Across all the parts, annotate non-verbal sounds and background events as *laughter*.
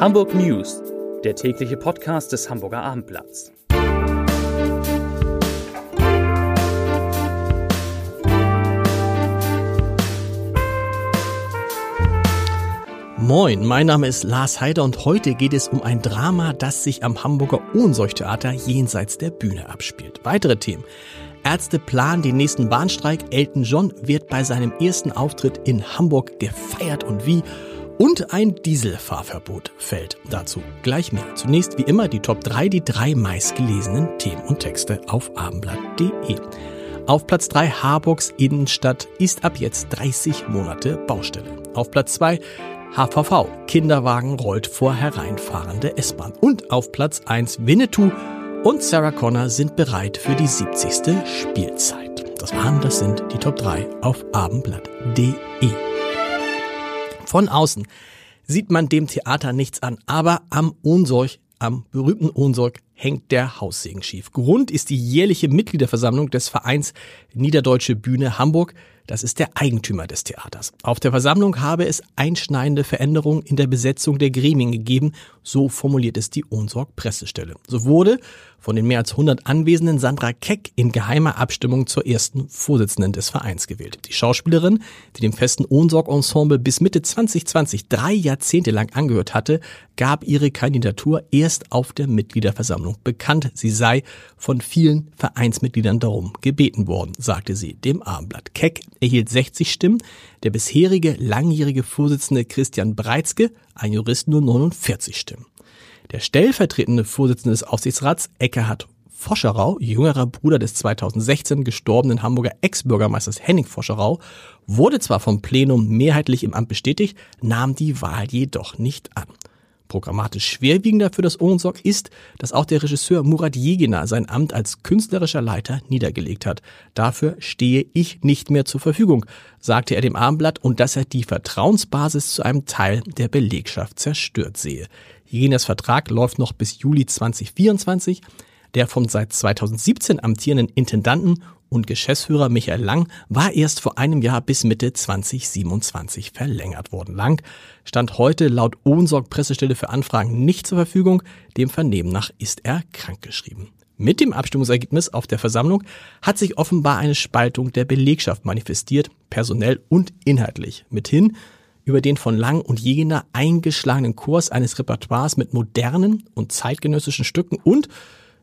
Hamburg News, der tägliche Podcast des Hamburger Abendblatts. Moin, mein Name ist Lars Heider und heute geht es um ein Drama, das sich am Hamburger Ohnsorgtheater jenseits der Bühne abspielt. Weitere Themen. Ärzte planen den nächsten Bahnstreik. Elton John wird bei seinem ersten Auftritt in Hamburg gefeiert und wie. Und ein Dieselfahrverbot fällt. Dazu gleich mehr. Zunächst wie immer die Top 3, die drei meistgelesenen Themen und Texte auf abendblatt.de. Auf Platz 3 Harburgs Innenstadt ist ab jetzt 30 Monate Baustelle. Auf Platz 2 HVV Kinderwagen rollt vor hereinfahrende S-Bahn. Und auf Platz 1 Winnetou und Sarah Connor sind bereit für die 70. Spielzeit. Das waren, das sind die Top 3 auf abendblatt.de. Von außen sieht man dem Theater nichts an, aber am Ohnsorg, am berühmten Ohnsorg hängt der Haussegen schief. Grund ist die jährliche Mitgliederversammlung des Vereins Niederdeutsche Bühne Hamburg, das ist der Eigentümer des Theaters. Auf der Versammlung habe es einschneidende Veränderungen in der Besetzung der Gremien gegeben, so formuliert es die Ohnsorg Pressestelle. So wurde von den mehr als 100 Anwesenden Sandra Keck in geheimer Abstimmung zur ersten Vorsitzenden des Vereins gewählt. Die Schauspielerin, die dem festen Ohnsorg-Ensemble bis Mitte 2020 drei Jahrzehnte lang angehört hatte, gab ihre Kandidatur erst auf der Mitgliederversammlung bekannt. Sie sei von vielen Vereinsmitgliedern darum gebeten worden, sagte sie dem Abendblatt. Keck erhielt 60 Stimmen, der bisherige langjährige Vorsitzende Christian Breitzke, ein Jurist, nur 49 Stimmen. Der stellvertretende Vorsitzende des Aufsichtsrats, Eckhard Foscherau, jüngerer Bruder des 2016 gestorbenen Hamburger Ex-Bürgermeisters Henning Foscherau, wurde zwar vom Plenum mehrheitlich im Amt bestätigt, nahm die Wahl jedoch nicht an. Programmatisch schwerwiegender für das Ohnsorg ist, dass auch der Regisseur Murat Jegina sein Amt als künstlerischer Leiter niedergelegt hat. Dafür stehe ich nicht mehr zur Verfügung, sagte er dem Abendblatt und dass er die Vertrauensbasis zu einem Teil der Belegschaft zerstört sehe. Jeginas Vertrag läuft noch bis Juli 2024. Der vom seit 2017 amtierenden Intendanten und Geschäftsführer Michael Lang war erst vor einem Jahr bis Mitte 2027 verlängert worden. Lang stand heute laut Ohnsorg Pressestelle für Anfragen nicht zur Verfügung. Dem Vernehmen nach ist er krankgeschrieben. Mit dem Abstimmungsergebnis auf der Versammlung hat sich offenbar eine Spaltung der Belegschaft manifestiert, personell und inhaltlich. Mithin über den von Lang und Jegener eingeschlagenen Kurs eines Repertoires mit modernen und zeitgenössischen Stücken und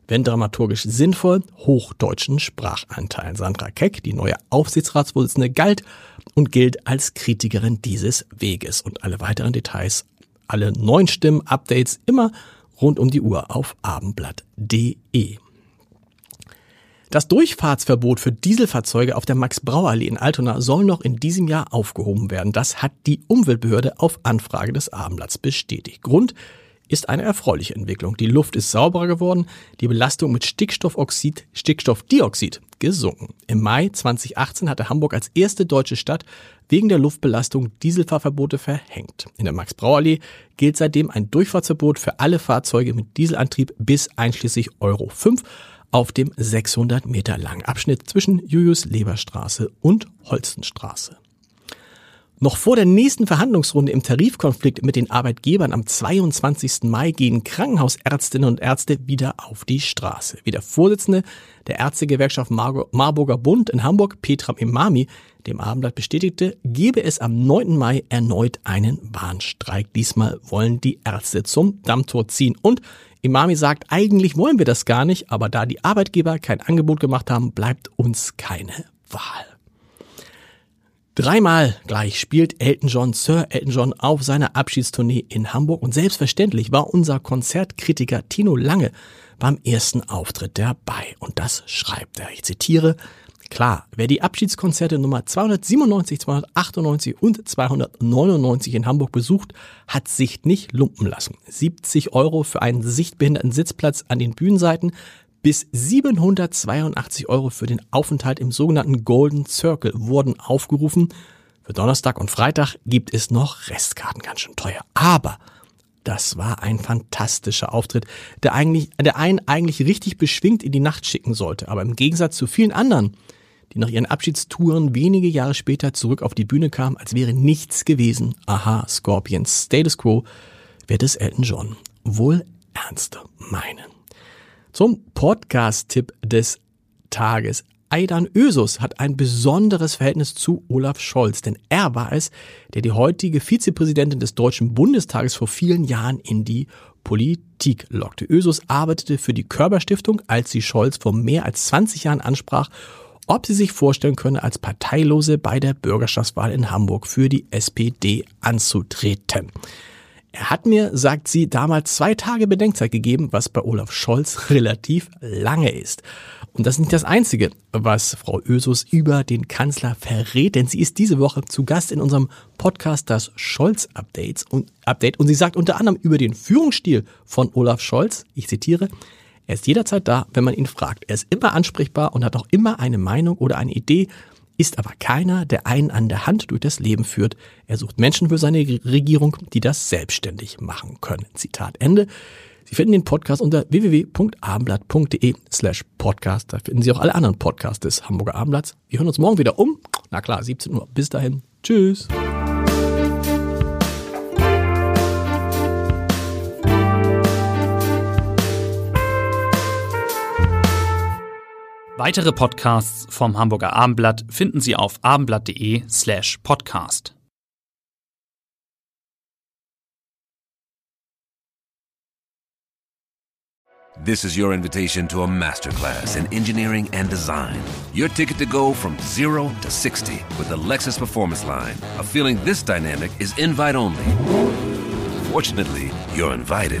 wenn dramaturgisch sinnvoll, hochdeutschen Sprachanteilen. Sandra Keck, die neue Aufsichtsratsvorsitzende, galt und gilt als Kritikerin dieses Weges. Und alle weiteren Details, alle neuen Stimmen, Updates immer rund um die Uhr auf abendblatt.de. Das Durchfahrtsverbot für Dieselfahrzeuge auf der Max-Brauer-Allee in Altona soll noch in diesem Jahr aufgehoben werden. Das hat die Umweltbehörde auf Anfrage des Abendblatts bestätigt. Grund ist eine erfreuliche Entwicklung. Die Luft ist sauberer geworden, die Belastung mit Stickstoffoxid, Stickstoffdioxid gesunken. Im Mai 2018 hatte Hamburg als erste deutsche Stadt wegen der Luftbelastung Dieselfahrverbote verhängt. In der Max-Brauer-Allee gilt seitdem ein Durchfahrtsverbot für alle Fahrzeuge mit Dieselantrieb bis einschließlich Euro 5 auf dem 600 Meter langen Abschnitt zwischen Julius-Leber-Straße und Holstenstraße. Noch vor der nächsten Verhandlungsrunde im Tarifkonflikt mit den Arbeitgebern am 22. Mai gehen Krankenhausärztinnen und Ärzte wieder auf die Straße. Wie der Vorsitzende der Ärztegewerkschaft Marburger Bund in Hamburg, Petram Imami, dem Abendblatt bestätigte, gebe es am 9. Mai erneut einen Warnstreik. Diesmal wollen die Ärzte zum Dammtor ziehen. Und Imami sagt, eigentlich wollen wir das gar nicht, aber da die Arbeitgeber kein Angebot gemacht haben, bleibt uns keine Wahl. Dreimal gleich spielt Elton John, Sir Elton John auf seiner Abschiedstournee in Hamburg und selbstverständlich war unser Konzertkritiker Tino Lange beim ersten Auftritt dabei und das schreibt er. Ich zitiere, Klar, wer die Abschiedskonzerte Nummer 297, 298 und 299 in Hamburg besucht, hat sich nicht lumpen lassen. 70 Euro für einen sichtbehinderten Sitzplatz an den Bühnenseiten bis 782 Euro für den Aufenthalt im sogenannten Golden Circle wurden aufgerufen. Für Donnerstag und Freitag gibt es noch Restkarten ganz schön teuer. Aber das war ein fantastischer Auftritt, der eigentlich, der einen eigentlich richtig beschwingt in die Nacht schicken sollte. Aber im Gegensatz zu vielen anderen, die nach ihren Abschiedstouren wenige Jahre später zurück auf die Bühne kamen, als wäre nichts gewesen. Aha, Scorpions, Status Quo, wird es Elton John wohl ernster meinen. Zum Podcast-Tipp des Tages. Aidan Ösus hat ein besonderes Verhältnis zu Olaf Scholz, denn er war es, der die heutige Vizepräsidentin des Deutschen Bundestages vor vielen Jahren in die Politik lockte. Ösus arbeitete für die Körperstiftung, als sie Scholz vor mehr als 20 Jahren ansprach, ob sie sich vorstellen könne, als Parteilose bei der Bürgerschaftswahl in Hamburg für die SPD anzutreten. Er hat mir, sagt sie, damals zwei Tage Bedenkzeit gegeben, was bei Olaf Scholz *laughs* relativ lange ist. Und das ist nicht das Einzige, was Frau Ösus über den Kanzler verrät, denn sie ist diese Woche zu Gast in unserem Podcast das Scholz Updates und Update und sie sagt unter anderem über den Führungsstil von Olaf Scholz, ich zitiere, er ist jederzeit da, wenn man ihn fragt. Er ist immer ansprechbar und hat auch immer eine Meinung oder eine Idee, ist aber keiner, der einen an der Hand durch das Leben führt. Er sucht Menschen für seine Regierung, die das selbstständig machen können. Zitat Ende. Sie finden den Podcast unter www.abendblatt.de slash podcast. Da finden Sie auch alle anderen Podcasts des Hamburger Abendblatts. Wir hören uns morgen wieder um. Na klar, 17 Uhr. Bis dahin. Tschüss. Weitere Podcasts vom Hamburger Abendblatt finden Sie auf abendblatt.de slash podcast. This is your invitation to a masterclass in engineering and design. Your ticket to go from zero to 60 with the Lexus Performance Line. A feeling this dynamic is invite only. Fortunately, you're invited.